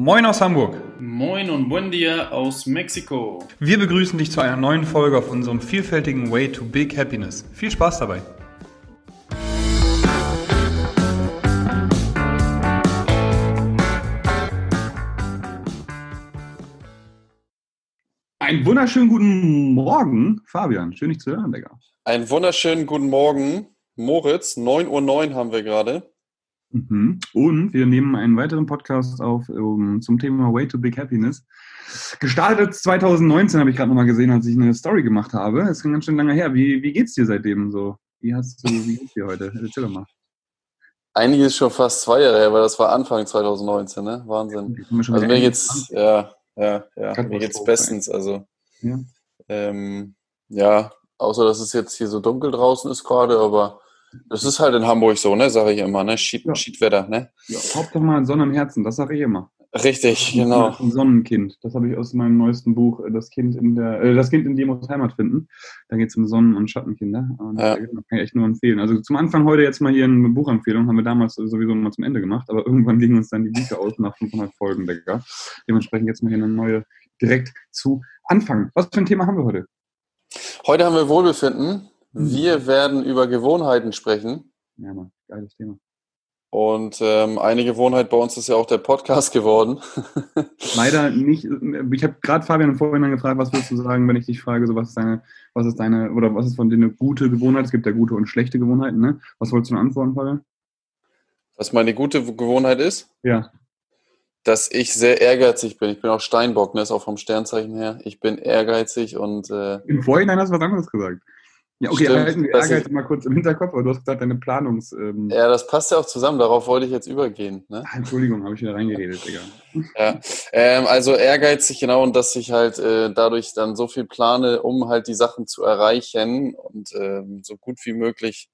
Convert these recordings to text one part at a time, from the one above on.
Moin aus Hamburg. Moin und buen dia aus Mexiko. Wir begrüßen dich zu einer neuen Folge auf unserem vielfältigen Way to Big Happiness. Viel Spaß dabei. Einen wunderschönen guten Morgen, Fabian. Schön, dich zu hören, Digga. Einen wunderschönen guten Morgen, Moritz. 9.09 Uhr haben wir gerade. Mhm. Und wir nehmen einen weiteren Podcast auf um, zum Thema Way to Big Happiness. Gestartet 2019 habe ich gerade nochmal gesehen, als ich eine Story gemacht habe. Das ist ganz schön lange her. Wie, wie geht's dir seitdem so? Wie hast du, wie geht's dir heute? Erzähl doch mal. Einiges schon fast zwei Jahre her, weil das war Anfang 2019, ne? Wahnsinn. Also mir geht's, ja, ja, ja, mir geht's bestens. Also, ja. Ähm, ja, außer dass es jetzt hier so dunkel draußen ist gerade, aber das ist halt in Hamburg so, ne, sage ich immer, ne? Schied, ja. Schiedwetter, ne? Ja, Hauptsache mal Sonne im Herzen, das sage ich immer. Richtig, genau. Ein Sonnenkind. Das habe ich aus meinem neuesten Buch, äh, das Kind in der, äh, das Kind in muss Heimat finden. Da geht es um Sonnen- und Schattenkinder. Und ja. Kann ich echt nur empfehlen. Also zum Anfang heute jetzt mal hier eine Buchempfehlung, haben wir damals sowieso mal zum Ende gemacht, aber irgendwann gingen uns dann die Bücher aus nach 500 Folgen, Digga. Dementsprechend jetzt mal hier eine neue direkt zu Anfang. Was für ein Thema haben wir heute? Heute haben wir Wohlbefinden. Mhm. Wir werden über Gewohnheiten sprechen. Ja, Mann, geiles Thema. Und ähm, eine Gewohnheit bei uns ist ja auch der Podcast geworden. Leider nicht. Ich habe gerade Fabian vorhin gefragt, was würdest du sagen, wenn ich dich frage, so was ist deine, was ist deine, oder was ist von dir eine gute Gewohnheit? Es gibt ja gute und schlechte Gewohnheiten, ne? Was wolltest du antworten, Fabian? Was meine gute Gewohnheit ist? Ja. Dass ich sehr ehrgeizig bin. Ich bin auch Steinbock, ne? Ist auch vom Sternzeichen her. Ich bin ehrgeizig und. Äh, Im Vorhinein hast du was anderes gesagt. Ja, okay, Stimmt, halten wir Ehrgeiz mal kurz im Hinterkopf, aber du hast gesagt, deine Planungs... Ähm ja, das passt ja auch zusammen, darauf wollte ich jetzt übergehen. Ne? Ach, Entschuldigung, habe ich wieder reingeredet, Digga. Ja, ähm, also ehrgeizig genau und dass ich halt äh, dadurch dann so viel plane, um halt die Sachen zu erreichen und ähm, so gut wie möglich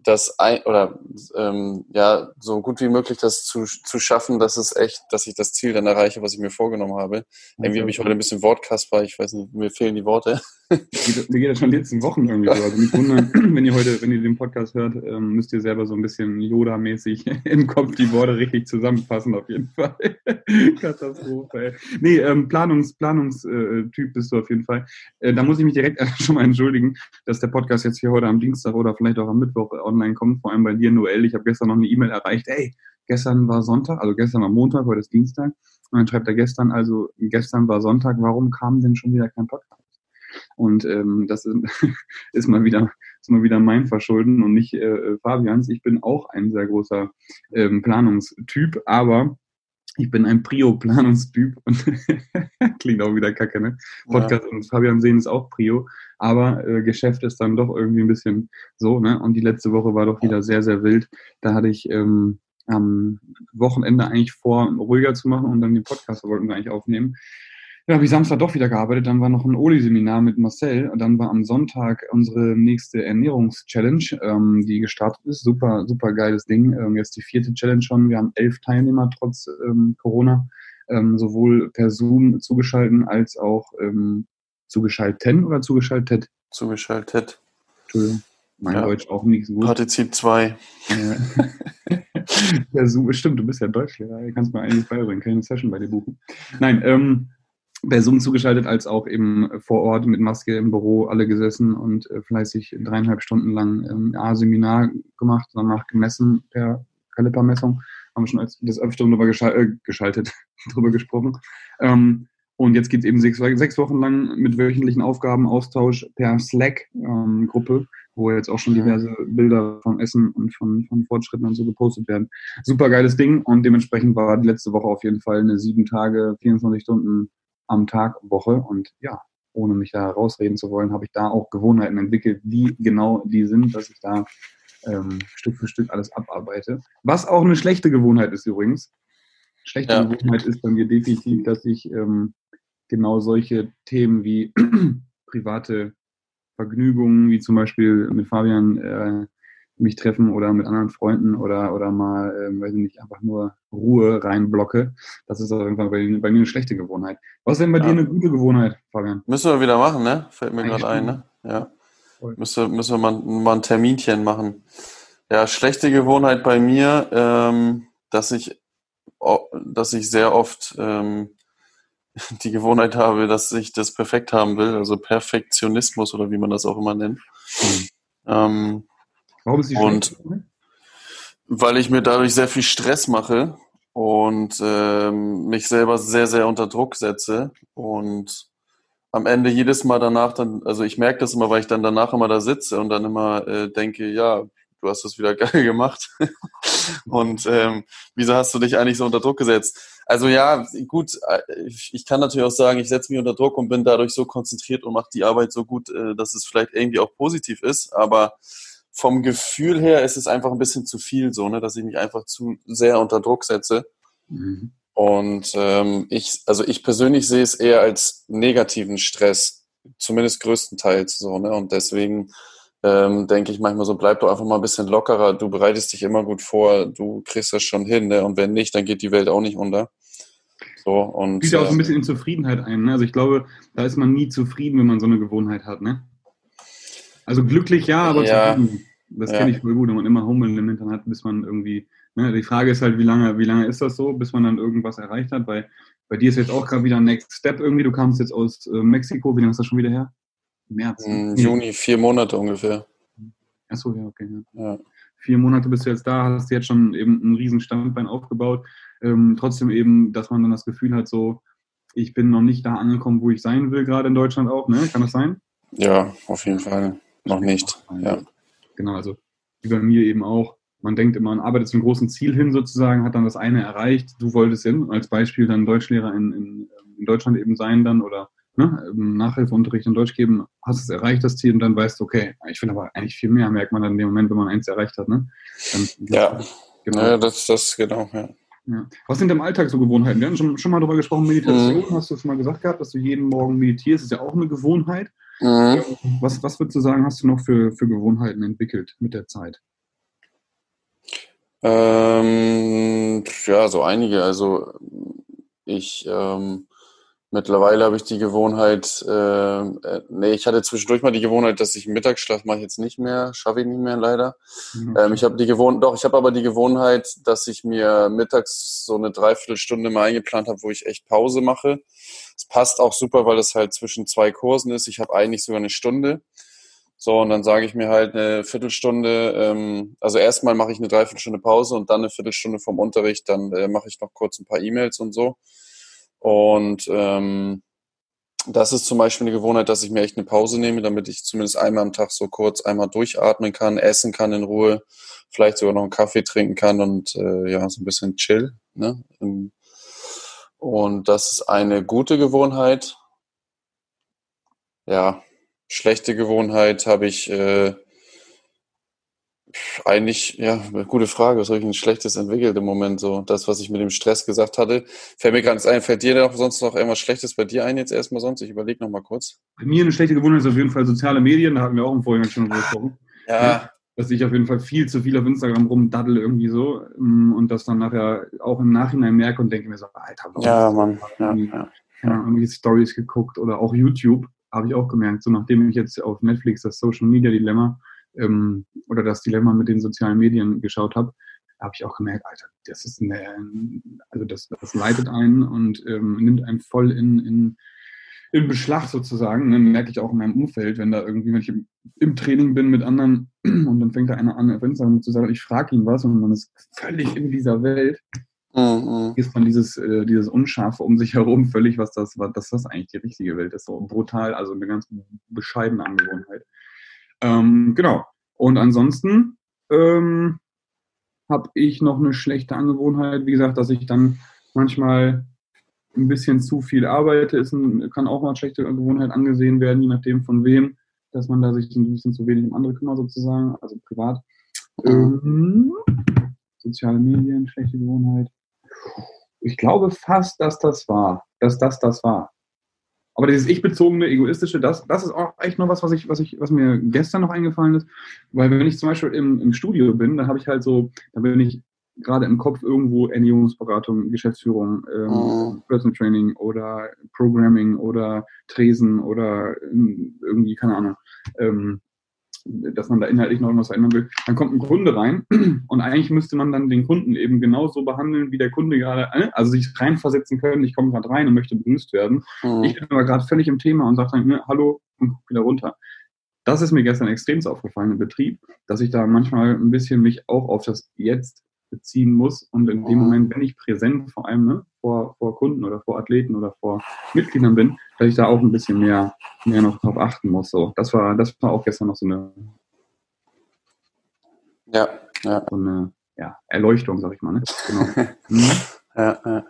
das ein oder ähm, ja so gut wie möglich das zu, zu schaffen, dass es echt, dass ich das Ziel dann erreiche, was ich mir vorgenommen habe. Irgendwie habe ich heute ein bisschen Wortkasper, ich weiß nicht, mir fehlen die Worte. Mir geht das schon die letzten Wochen irgendwie so. Also nicht wundern, wenn ihr heute, wenn ihr den Podcast hört, ähm, müsst ihr selber so ein bisschen Yoda-mäßig im Kopf die Worte richtig zusammenfassen, auf jeden Fall. Katastrophe, ey. Nee, ähm, Planungs, Planungstyp bist du auf jeden Fall. Äh, da muss ich mich direkt schon mal entschuldigen, dass der Podcast jetzt hier heute am Dienstag oder vielleicht auch am Mittwoch online kommt, vor allem bei dir, Noel. Ich habe gestern noch eine E-Mail erreicht, ey, gestern war Sonntag, also gestern war Montag, heute ist Dienstag. Und dann schreibt er gestern, also gestern war Sonntag, warum kam denn schon wieder kein Podcast? Und ähm, das ist, ist, mal wieder, ist mal wieder mein Verschulden und nicht äh, Fabians. Ich bin auch ein sehr großer ähm, Planungstyp, aber ich bin ein Prio-Planungstyp und klingt auch wieder kacke, ne? Podcast ja. und Fabian sehen ist auch Prio, aber äh, Geschäft ist dann doch irgendwie ein bisschen so, ne? Und die letzte Woche war doch wieder sehr, sehr wild. Da hatte ich ähm, am Wochenende eigentlich vor, ruhiger zu machen und dann den Podcast wollten wir eigentlich aufnehmen. Ja, habe ich Samstag doch wieder gearbeitet. Dann war noch ein Oli-Seminar mit Marcel. Dann war am Sonntag unsere nächste Ernährungs-Challenge, ähm, die gestartet ist. Super, super geiles Ding. Ähm, jetzt die vierte Challenge schon. Wir haben elf Teilnehmer trotz ähm, Corona, ähm, sowohl per Zoom zugeschalten als auch ähm, zugeschalten oder zugeschaltet? Zugeschaltet. Entschuldigung. Mein ja. Deutsch auch nicht so gut. Partizip 2. ja, Zoom, stimmt, du bist ja Deutschlehrer. Du kannst mir eigentlich beibringen. Kann ich eine Session bei dir buchen? Nein, ähm, per Zoom zugeschaltet als auch eben vor Ort mit Maske im Büro alle gesessen und äh, fleißig dreieinhalb Stunden lang ähm, A-Seminar gemacht, danach gemessen per Kalipermessung. Haben wir schon als des Öfteren drüber geschal äh, geschaltet, drüber gesprochen. Ähm, und jetzt geht es eben sechs, sechs, Wochen lang mit wöchentlichen Aufgaben, Austausch per Slack-Gruppe, ähm, wo jetzt auch schon diverse Bilder vom Essen und von, von Fortschritten und so gepostet werden. Super geiles Ding und dementsprechend war die letzte Woche auf jeden Fall eine sieben Tage, 24 Stunden am Tag Woche. Und ja, ohne mich da rausreden zu wollen, habe ich da auch Gewohnheiten entwickelt, die genau die sind, dass ich da ähm, Stück für Stück alles abarbeite. Was auch eine schlechte Gewohnheit ist übrigens. Schlechte ja. Gewohnheit ist bei mir definitiv, dass ich ähm, genau solche Themen wie private Vergnügungen, wie zum Beispiel mit Fabian äh, mich treffen oder mit anderen Freunden oder, oder mal, ähm, weiß ich nicht, einfach nur Ruhe reinblocke. Das ist auf jeden Fall bei, bei mir eine schlechte Gewohnheit. Was ist denn bei ja. dir eine gute Gewohnheit, Fabian? Müssen wir wieder machen, ne? Fällt mir gerade ein, ne? Ja. Müssen, müssen wir mal, mal ein Terminchen machen. Ja, schlechte Gewohnheit bei mir, ähm, dass ich dass ich sehr oft ähm, die Gewohnheit habe, dass ich das perfekt haben will, also Perfektionismus oder wie man das auch immer nennt. Mhm. Ähm, Warum ist die und weil ich mir dadurch sehr viel Stress mache und ähm, mich selber sehr, sehr unter Druck setze und am Ende jedes Mal danach dann, also ich merke das immer, weil ich dann danach immer da sitze und dann immer äh, denke, ja, du hast das wieder geil gemacht. und ähm, wieso hast du dich eigentlich so unter Druck gesetzt? Also ja, gut, äh, ich kann natürlich auch sagen, ich setze mich unter Druck und bin dadurch so konzentriert und mache die Arbeit so gut, äh, dass es vielleicht irgendwie auch positiv ist, aber vom Gefühl her ist es einfach ein bisschen zu viel so, ne, dass ich mich einfach zu sehr unter Druck setze. Mhm. Und ähm, ich, also ich persönlich sehe es eher als negativen Stress, zumindest größtenteils so, ne? Und deswegen ähm, denke ich manchmal so, bleib doch einfach mal ein bisschen lockerer. Du bereitest dich immer gut vor, du kriegst das schon hin, ne? Und wenn nicht, dann geht die Welt auch nicht unter. So, und, Geht ja auch so ein ähm, bisschen in Zufriedenheit ein. Ne? Also ich glaube, da ist man nie zufrieden, wenn man so eine Gewohnheit hat. Ne? Also glücklich ja, aber ja. zufrieden. Das ja. kenne ich voll gut, wenn man immer Hummel im Hintern hat, bis man irgendwie. Ne, die Frage ist halt, wie lange, wie lange ist das so, bis man dann irgendwas erreicht hat? Bei, bei dir ist jetzt auch gerade wieder ein Next Step irgendwie. Du kamst jetzt aus äh, Mexiko. Wie lange ist das schon wieder her? März. Mm, Juni, vier Monate ungefähr. Achso, ja, okay. Ja. ja. Vier Monate bist du jetzt da, hast jetzt schon eben ein riesen Standbein aufgebaut. Ähm, trotzdem eben, dass man dann das Gefühl hat, so, ich bin noch nicht da angekommen, wo ich sein will, gerade in Deutschland auch, ne? Kann das sein? Ja, auf jeden Fall. Noch nicht. Ja. Genau, also wie bei mir eben auch. Man denkt immer, man arbeitet zum großen Ziel hin sozusagen, hat dann das eine erreicht. Du wolltest hin, als Beispiel dann Deutschlehrer in, in, in Deutschland eben sein dann oder ne, Nachhilfeunterricht in Deutsch geben, hast es erreicht, das Ziel, und dann weißt du, okay, ich finde aber eigentlich viel mehr, merkt man dann in dem Moment, wenn man eins erreicht hat. Ne? Dann, ja, genau. ja, das, das genau, ja. Ja. Was sind im Alltag so Gewohnheiten? Wir haben schon, schon mal darüber gesprochen, Meditation, mhm. hast du schon mal gesagt gehabt, dass du jeden Morgen meditierst, ist ja auch eine Gewohnheit. Mhm. Was, was würdest du sagen, hast du noch für, für Gewohnheiten entwickelt mit der Zeit? Ähm, ja, so einige. Also ich ähm, Mittlerweile habe ich die Gewohnheit, äh, äh, nee, ich hatte zwischendurch mal die Gewohnheit, dass ich Mittagsschlaf mache ich jetzt nicht mehr, schaffe ich nicht mehr leider. Mhm. Ähm, ich habe die Gewohnheit, doch, ich habe aber die Gewohnheit, dass ich mir mittags so eine Dreiviertelstunde mal eingeplant habe, wo ich echt Pause mache. Es passt auch super, weil es halt zwischen zwei Kursen ist. Ich habe eigentlich sogar eine Stunde. So, und dann sage ich mir halt eine Viertelstunde, ähm, also erstmal mache ich eine Dreiviertelstunde Pause und dann eine Viertelstunde vom Unterricht, dann äh, mache ich noch kurz ein paar E-Mails und so. Und ähm, das ist zum Beispiel eine Gewohnheit, dass ich mir echt eine Pause nehme, damit ich zumindest einmal am Tag so kurz einmal durchatmen kann, essen kann in Ruhe, vielleicht sogar noch einen Kaffee trinken kann und äh, ja, so ein bisschen chill. Ne? Und das ist eine gute Gewohnheit. Ja, schlechte Gewohnheit habe ich äh, eigentlich, ja, gute Frage. Was habe ich ein schlechtes entwickelt im Moment? So, das, was ich mit dem Stress gesagt hatte. Fällt mir ganz ein, fällt dir noch sonst noch irgendwas Schlechtes bei dir ein jetzt erstmal sonst? Ich überlege noch mal kurz. Bei mir eine schlechte Gewohnheit ist auf jeden Fall soziale Medien. Da hatten wir auch im Vorhinein schon drüber gesprochen. Ja. Dass ich auf jeden Fall viel zu viel auf Instagram rumdaddel irgendwie so mm, und das dann nachher auch im Nachhinein merke und denke mir so, Alter, warum ja, Mann. Ja, ja. ja, irgendwie Stories geguckt oder auch YouTube habe ich auch gemerkt. So nachdem ich jetzt auf Netflix das Social Media Dilemma ähm, oder das Dilemma mit den sozialen Medien geschaut habe, habe ich auch gemerkt, Alter, das ist eine, also das, das leitet einen und ähm, nimmt einen voll in, in, in Beschlag sozusagen. Dann merke ich auch in meinem Umfeld, wenn da irgendwie, wenn ich im, im Training bin mit anderen und dann fängt da einer an, auf Instagram zu sagen, ich frage ihn was und man ist völlig in dieser Welt. Mhm. Ist man dieses, äh, dieses Unscharfe um sich herum völlig, was das, was, dass das eigentlich die richtige Welt ist. So brutal, also eine ganz bescheidene Angewohnheit. Ähm, genau. Und ansonsten ähm, habe ich noch eine schlechte Angewohnheit, wie gesagt, dass ich dann manchmal ein bisschen zu viel arbeite, ist ein, kann auch mal eine schlechte Gewohnheit angesehen werden, je nachdem von wem, dass man da sich ein bisschen zu wenig um andere kümmert sozusagen, also privat. Ähm, soziale Medien, schlechte Gewohnheit. Ich glaube fast, dass das war, dass das das war. Aber dieses ich-bezogene, egoistische, das, das ist auch echt noch was, was ich, was ich, was mir gestern noch eingefallen ist. Weil wenn ich zum Beispiel im, im Studio bin, dann habe ich halt so, da bin ich gerade im Kopf irgendwo Ernährungsberatung, Geschäftsführung, ähm, oh. Personal Training oder Programming oder Tresen oder ähm, irgendwie, keine Ahnung, ähm, dass man da inhaltlich noch irgendwas verändern will. Dann kommt ein Kunde rein und eigentlich müsste man dann den Kunden eben genauso behandeln, wie der Kunde gerade, äh, also sich reinversetzen können, ich komme gerade rein und möchte begrüßt werden. Mhm. Ich bin aber gerade völlig im Thema und sage dann, ne, hallo und guck wieder runter. Das ist mir gestern extrem aufgefallen im Betrieb, dass ich da manchmal ein bisschen mich auch auf das Jetzt beziehen muss und in dem mhm. Moment, wenn ich präsent vor allem ne, vor, vor Kunden oder vor Athleten oder vor Mitgliedern bin, dass ich da auch ein bisschen mehr, mehr noch drauf achten muss. So, das war, das war auch gestern noch so eine, ja, ja. So eine ja, Erleuchtung, sag ich mal. Ne? Genau. Mhm. ja, ja.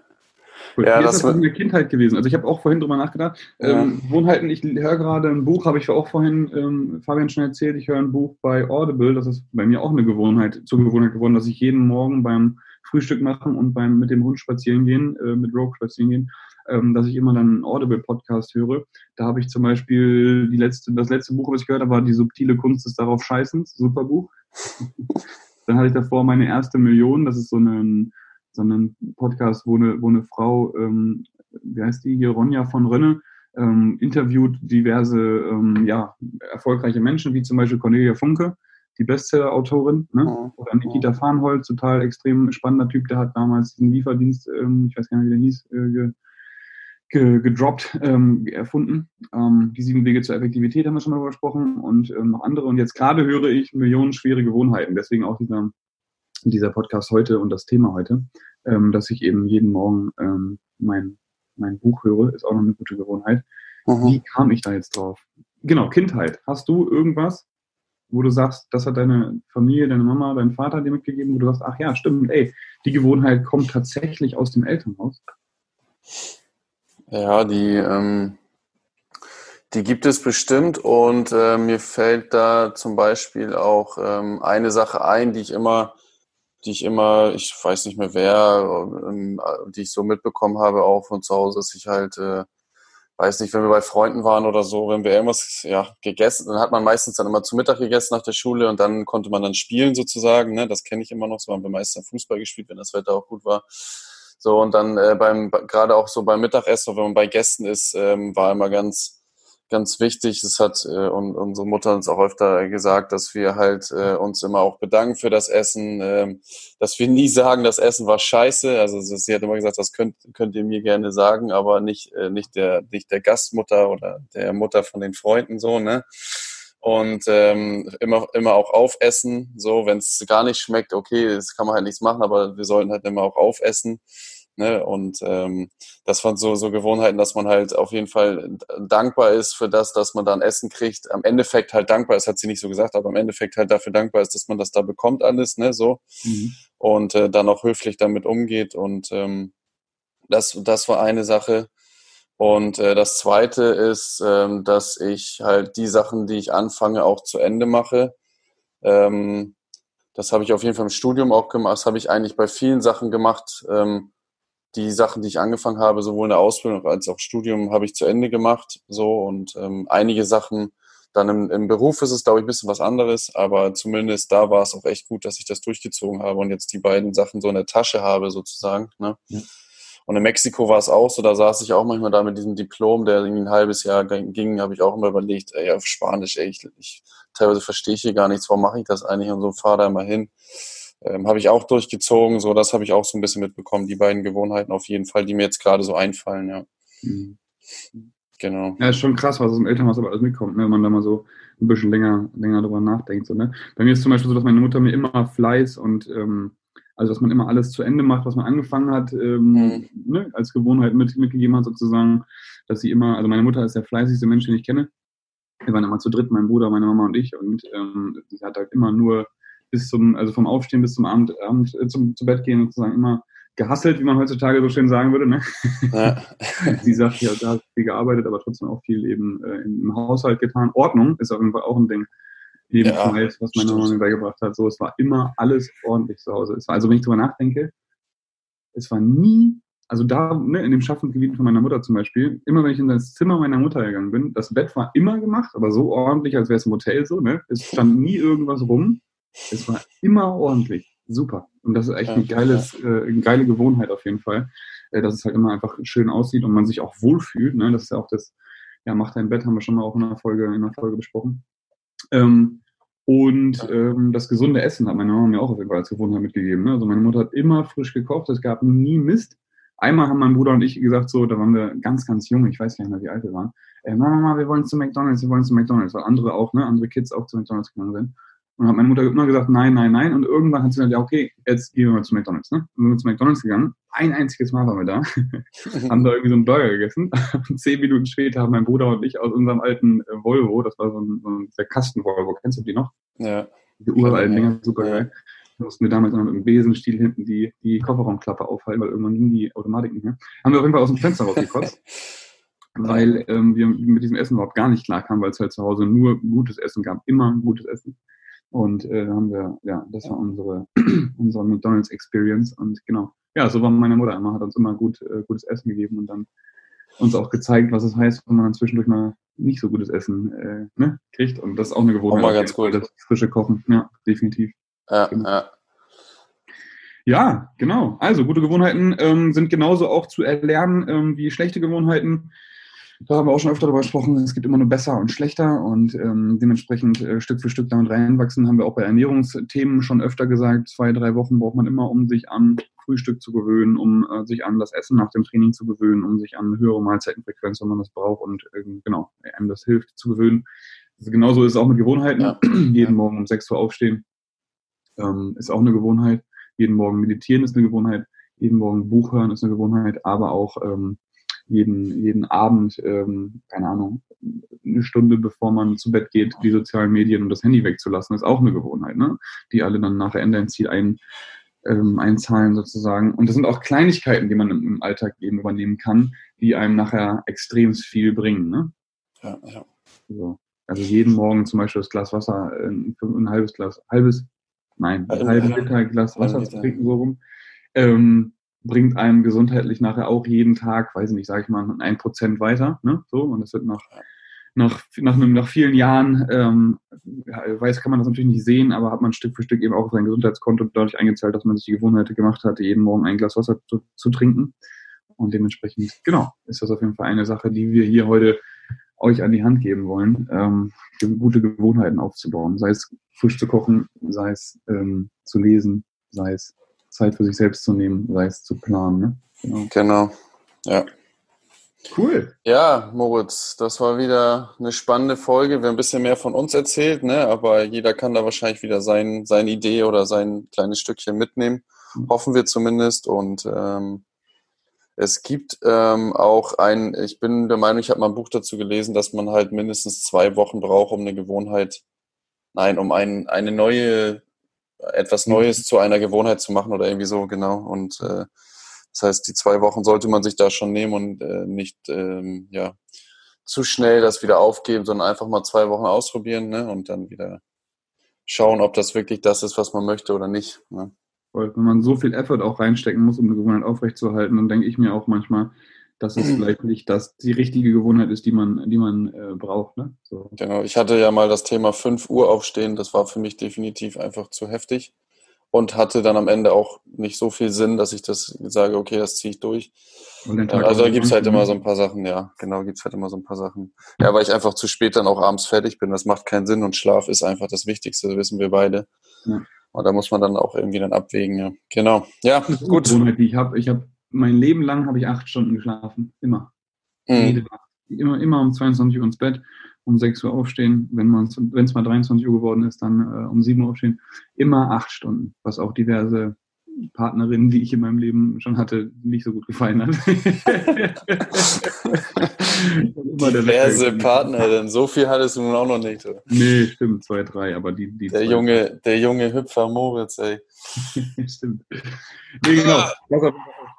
Cool. Ja, das ist das in der Kindheit gewesen. Also ich habe auch vorhin drüber nachgedacht. Ja. Ähm, Wohnhalten, ich höre gerade ein Buch, habe ich auch vorhin ähm, Fabian schon erzählt, ich höre ein Buch bei Audible. Das ist bei mir auch eine Gewohnheit, zur Gewohnheit geworden, dass ich jeden Morgen beim Frühstück machen und beim mit dem Hund spazieren gehen, äh, mit Rogue spazieren gehen, ähm, dass ich immer dann einen Audible-Podcast höre. Da habe ich zum Beispiel die letzte, das letzte Buch, was ich gehört habe, war Die subtile Kunst des darauf Scheißens. Super Buch. dann hatte ich davor meine erste Million. Das ist so ein, so ein Podcast, wo eine, wo eine Frau, ähm, wie heißt die hier, Ronja von Rönne, ähm, interviewt diverse ähm, ja, erfolgreiche Menschen, wie zum Beispiel Cornelia Funke die Bestseller-Autorin, ne? Oder Nikita Farnholz, total extrem spannender Typ, der hat damals diesen Lieferdienst, ähm, ich weiß gar nicht, wie der hieß, äh, ge, ge, gedroppt, ähm, erfunden. Ähm, die sieben Wege zur Effektivität haben wir schon mal gesprochen und ähm, noch andere. Und jetzt gerade höre ich Millionen schwere Gewohnheiten, deswegen auch dieser, dieser Podcast heute und das Thema heute, ähm, dass ich eben jeden Morgen ähm, mein, mein Buch höre, ist auch noch eine gute Gewohnheit. Mhm. Wie kam ich da jetzt drauf? Genau, Kindheit. Hast du irgendwas, wo du sagst, das hat deine Familie, deine Mama, dein Vater dir mitgegeben, wo du sagst, ach ja, stimmt, ey, die Gewohnheit kommt tatsächlich aus dem Elternhaus? Ja, die, ähm, die gibt es bestimmt und äh, mir fällt da zum Beispiel auch ähm, eine Sache ein, die ich immer, die ich immer, ich weiß nicht mehr wer, ähm, die ich so mitbekommen habe, auch von zu Hause, dass ich halt äh, weiß nicht, wenn wir bei Freunden waren oder so, wenn wir irgendwas ja, gegessen, dann hat man meistens dann immer zu Mittag gegessen nach der Schule und dann konnte man dann spielen sozusagen. Ne? Das kenne ich immer noch. So haben wir meistens Fußball gespielt, wenn das Wetter auch gut war. So und dann äh, beim gerade auch so beim Mittagessen, wenn man bei Gästen ist, ähm, war immer ganz ganz wichtig. Das hat äh, und unsere Mutter uns auch öfter gesagt, dass wir halt äh, uns immer auch bedanken für das Essen, äh, dass wir nie sagen, das Essen war scheiße. Also sie hat immer gesagt, das könnt, könnt ihr mir gerne sagen, aber nicht äh, nicht der nicht der Gastmutter oder der Mutter von den Freunden so ne. Und ähm, immer immer auch aufessen. So, wenn es gar nicht schmeckt, okay, das kann man halt nichts machen, aber wir sollten halt immer auch aufessen. Ne? Und ähm, das waren so, so Gewohnheiten, dass man halt auf jeden Fall dankbar ist für das, dass man dann Essen kriegt. Am Endeffekt halt dankbar ist, hat sie nicht so gesagt, aber am Endeffekt halt dafür dankbar ist, dass man das da bekommt alles, ne, so. Mhm. Und äh, dann auch höflich damit umgeht. Und ähm, das, das war eine Sache. Und äh, das zweite ist, ähm, dass ich halt die Sachen, die ich anfange, auch zu Ende mache. Ähm, das habe ich auf jeden Fall im Studium auch gemacht. Das habe ich eigentlich bei vielen Sachen gemacht. Ähm, die Sachen, die ich angefangen habe, sowohl in der Ausbildung als auch Studium, habe ich zu Ende gemacht. So und ähm, einige Sachen dann im, im Beruf ist es, glaube ich, ein bisschen was anderes, aber zumindest da war es auch echt gut, dass ich das durchgezogen habe und jetzt die beiden Sachen so in der Tasche habe, sozusagen. Ne? Ja. Und in Mexiko war es auch so, da saß ich auch manchmal da mit diesem Diplom, der irgendwie ein halbes Jahr ging, habe ich auch immer überlegt, ey, auf Spanisch, ey, ich, ich teilweise verstehe ich hier gar nichts, warum mache ich das eigentlich und so, fahr da mal hin ähm, habe ich auch durchgezogen. So, das habe ich auch so ein bisschen mitbekommen. Die beiden Gewohnheiten auf jeden Fall, die mir jetzt gerade so einfallen, ja. Mhm. Genau. Ja, ist schon krass, was aus dem Elternhaus aber alles mitkommt, ne? wenn man da mal so ein bisschen länger, länger drüber nachdenkt. So, ne? Bei mir ist zum Beispiel so, dass meine Mutter mir immer Fleiß und ähm, also dass man immer alles zu Ende macht, was man angefangen hat, ähm, mhm. ne? als Gewohnheit mit, mitgegeben hat, sozusagen, dass sie immer, also meine Mutter ist der fleißigste Mensch, den ich kenne. Wir waren immer zu dritt, mein Bruder, meine Mama und ich, und ähm, sie hat halt immer nur bis zum, also vom Aufstehen bis zum Abend, Abend äh, zum, zu Bett gehen sozusagen immer gehasselt, wie man heutzutage so schön sagen würde. Ne? Ja. Sie sagt, ja, da hat viel gearbeitet, aber trotzdem auch viel eben äh, im Haushalt getan. Ordnung ist auf jeden Fall auch ein Ding. Eben ja, was meine Mama mir beigebracht hat. So, es war immer alles ordentlich zu Hause. Es war, also wenn ich drüber nachdenke, es war nie, also da, ne, in dem Schaffensgebiet von meiner Mutter zum Beispiel, immer wenn ich in das Zimmer meiner Mutter gegangen bin, das Bett war immer gemacht, aber so ordentlich, als wäre es ein Hotel so, ne? Es stand nie irgendwas rum. Es war immer ordentlich. Super. Und das ist echt ein geiles, äh, eine geile Gewohnheit auf jeden Fall, äh, dass es halt immer einfach schön aussieht und man sich auch wohlfühlt. Ne? Das ist ja auch das, ja, mach dein Bett, haben wir schon mal auch in einer Folge, in einer Folge besprochen. Ähm, Und ähm, das gesunde Essen hat meine Mama mir auch auf jeden Fall als Gewohnheit mitgegeben. Ne? Also meine Mutter hat immer frisch gekocht, es gab nie Mist. Einmal haben mein Bruder und ich gesagt, so, da waren wir ganz, ganz jung, ich weiß gar nicht mehr, wie alt wir waren. Äh, Mama, Mama, wir wollen zu McDonalds, wir wollen zu McDonalds, weil andere auch, ne, andere Kids auch zu McDonalds gegangen sind. Und hat meine Mutter immer gesagt, nein, nein, nein. Und irgendwann hat sie gesagt, ja, okay, jetzt gehen wir mal zu McDonalds. Ne? Und sind wir zu McDonalds gegangen. Ein einziges Mal waren wir da. haben da irgendwie so einen Burger gegessen. Und zehn Minuten später haben mein Bruder und ich aus unserem alten äh, Volvo, das war so ein, so ein der Kasten-Volvo, kennst du die noch? Ja. Die uralten Dinger, super geil. Da mussten wir damals noch mit dem Besenstiel hinten die, die Kofferraumklappe aufhalten, weil irgendwann ging die Automatik nicht mehr. Haben wir auf jeden Fall aus dem Fenster rausgekotzt. weil ähm, wir mit diesem Essen überhaupt gar nicht klar kamen, weil es halt zu Hause nur gutes Essen gab, immer gutes Essen. Und äh, haben wir, ja, das war unsere, unsere McDonalds Experience. Und genau, ja, so war meine Mutter immer, hat uns immer gut, äh, gutes Essen gegeben und dann uns auch gezeigt, was es heißt, wenn man dann zwischendurch mal nicht so gutes Essen äh, ne, kriegt. Und das ist auch eine Gewohnheit. Auch mal ganz gut. Das frische Kochen, ja, definitiv. Ja, Genau. ja. Ja, genau. Also gute Gewohnheiten ähm, sind genauso auch zu erlernen ähm, wie schlechte Gewohnheiten. Da haben wir auch schon öfter darüber gesprochen, es gibt immer nur besser und schlechter und ähm, dementsprechend äh, Stück für Stück damit reinwachsen, haben wir auch bei Ernährungsthemen schon öfter gesagt, zwei, drei Wochen braucht man immer, um sich an Frühstück zu gewöhnen, um äh, sich an das Essen nach dem Training zu gewöhnen, um sich an höhere Mahlzeitenfrequenz, wenn man das braucht und ähm, genau, einem das hilft zu gewöhnen. Also genauso ist es auch mit Gewohnheiten. Ja. Jeden Morgen um 6 Uhr aufstehen ähm, ist auch eine Gewohnheit. Jeden Morgen meditieren ist eine Gewohnheit. Jeden Morgen Buch hören ist eine Gewohnheit, aber auch ähm, jeden, jeden Abend, ähm, keine Ahnung, eine Stunde bevor man zu Bett geht, die sozialen Medien und das Handy wegzulassen, ist auch eine Gewohnheit, ne? die alle dann nachher in dein Ziel ein, ähm, einzahlen sozusagen. Und das sind auch Kleinigkeiten, die man im, im Alltag eben übernehmen kann, die einem nachher extrem viel bringen. Ne? ja, ja. So. Also jeden Morgen zum Beispiel das Glas Wasser, ein, ein halbes Glas, halbes, nein, ein Halbe- halbes Liter Glas Wasser zu trinken, so rum, ähm, bringt einem gesundheitlich nachher auch jeden Tag, weiß ich nicht, sage ich mal, ein Prozent weiter. Ne? So, und das wird nach, nach, nach, nach vielen Jahren, ähm, weiß, kann man das natürlich nicht sehen, aber hat man Stück für Stück eben auch auf sein Gesundheitskonto dadurch eingezahlt, dass man sich die Gewohnheit gemacht hatte, jeden Morgen ein Glas Wasser zu, zu trinken. Und dementsprechend, genau, ist das auf jeden Fall eine Sache, die wir hier heute euch an die Hand geben wollen, ähm, gute Gewohnheiten aufzubauen. Sei es frisch zu kochen, sei es ähm, zu lesen, sei es Zeit für sich selbst zu nehmen, sei es zu planen. Ne? Genau. Genau. Ja. Cool. Ja, Moritz, das war wieder eine spannende Folge. Wir haben ein bisschen mehr von uns erzählt, ne? aber jeder kann da wahrscheinlich wieder sein, seine Idee oder sein kleines Stückchen mitnehmen. Hoffen wir zumindest. Und ähm, es gibt ähm, auch ein, ich bin der Meinung, ich habe mal ein Buch dazu gelesen, dass man halt mindestens zwei Wochen braucht, um eine Gewohnheit, nein, um ein, eine neue, etwas Neues zu einer Gewohnheit zu machen oder irgendwie so, genau. Und äh, das heißt, die zwei Wochen sollte man sich da schon nehmen und äh, nicht ähm, ja, zu schnell das wieder aufgeben, sondern einfach mal zwei Wochen ausprobieren ne? und dann wieder schauen, ob das wirklich das ist, was man möchte oder nicht. Ne? Wenn man so viel Effort auch reinstecken muss, um eine Gewohnheit aufrechtzuerhalten, dann denke ich mir auch manchmal, dass es vielleicht nicht das die richtige Gewohnheit ist, die man, die man äh, braucht. Ne? So. Genau, ich hatte ja mal das Thema 5 Uhr aufstehen, das war für mich definitiv einfach zu heftig und hatte dann am Ende auch nicht so viel Sinn, dass ich das sage, okay, das ziehe ich durch. Also da auch gibt's halt immer so ein paar Sachen, ja, genau, gibt's halt immer so ein paar Sachen. Ja, weil ich einfach zu spät dann auch abends fertig bin, das macht keinen Sinn und Schlaf ist einfach das Wichtigste, das wissen wir beide. Ja. Und da muss man dann auch irgendwie dann abwägen, ja. Genau. Ja, gut. Gewohnheit, die ich habe. Ich habe mein Leben lang habe ich acht Stunden geschlafen. Immer. Jede Mhm. Nacht. Immer, immer um 22 Uhr ins Bett, um 6 Uhr aufstehen. Wenn es mal 23 Uhr geworden ist, dann äh, um 7 Uhr aufstehen. Immer acht Stunden, was auch diverse Partnerinnen, die ich in meinem Leben schon hatte, nicht so gut gefallen hat. Diverse Wecker- Partnerin, so viel hattest du nun auch noch nicht. Oder? Nee, stimmt, zwei, drei, aber die, die Der zwei- junge, der junge Hüpfer Moritz, ey. Stimmt. Nee, genau.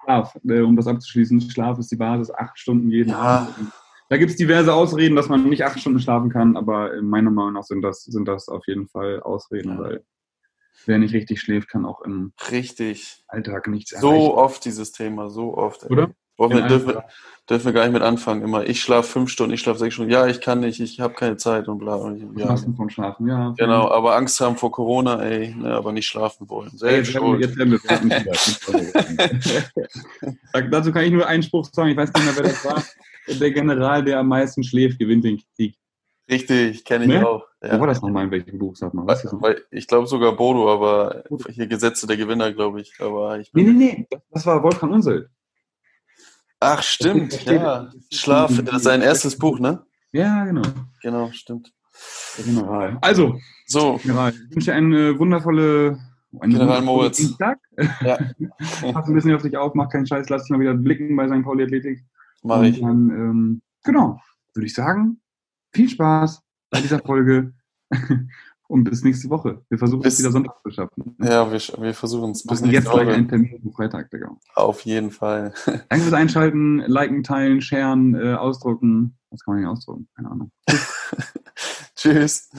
Schlaf, äh, um das abzuschließen. Schlaf ist die Basis, acht Stunden jeden Ja. Abend. Da gibt es diverse Ausreden, dass man nicht acht Stunden schlafen kann, aber meiner Meinung nach sind das, sind das auf jeden Fall Ausreden, Ja. weil wer nicht richtig schläft, kann auch im Richtig. Alltag nichts So erreichen. oft dieses Thema, so oft. ey. Oder? Brauchen wir, Ja, dürfen, dürfen wir gar nicht mit anfangen. Immer, ich schlafe fünf Stunden, ich schlafe sechs Stunden. Ja, ich kann nicht, ich habe keine Zeit und bla. Und ich, ja. Vom Schlafen, ja. Genau, aber Angst haben vor Corona, ey, ne, aber nicht schlafen wollen. Ey, Selbst Jetzt werden wir, schuld. jetzt werden wir Dazu kann ich nur einen Spruch sagen, ich weiß nicht mehr, wer das war. Der General, der am meisten schläft, gewinnt den Krieg. Richtig, kenne ich Ne? auch. Wo war Ja. das nochmal, in welchem Buch, sag mal? Noch? Weil, ich glaube sogar Bodo, aber hier Gesetze der Gewinner, glaube ich. Aber ich Nee, nee, nee, das- war Wolfgang Unseld. Ach, stimmt, steht- ja. Schlaf, das ist sein erstes Buch, ne? Ja, genau. Genau, stimmt. Der General. Also, So, General, ich wünsche eine wundervolle. Einen General wundervollen Moritz. Dienstag. ja, Pass ein bisschen auf dich auf, mach keinen Scheiß, lass dich mal wieder blicken bei St. Pauli Athletik. mache ich. Und dann, ähm, genau, würde ich sagen, viel Spaß bei dieser Folge und bis nächste Woche. Wir versuchen Bis- es wieder Sonntag zu schaffen. Ja, wir, wir versuchen es. Bis Machen jetzt nächste gleich Woche. einen Termin für Freitag, Digga. Auf jeden Fall. Danke fürs Einschalten, liken, teilen, sharen, äh, ausdrucken. Was kann man denn ausdrucken? Keine Ahnung. Tschüss.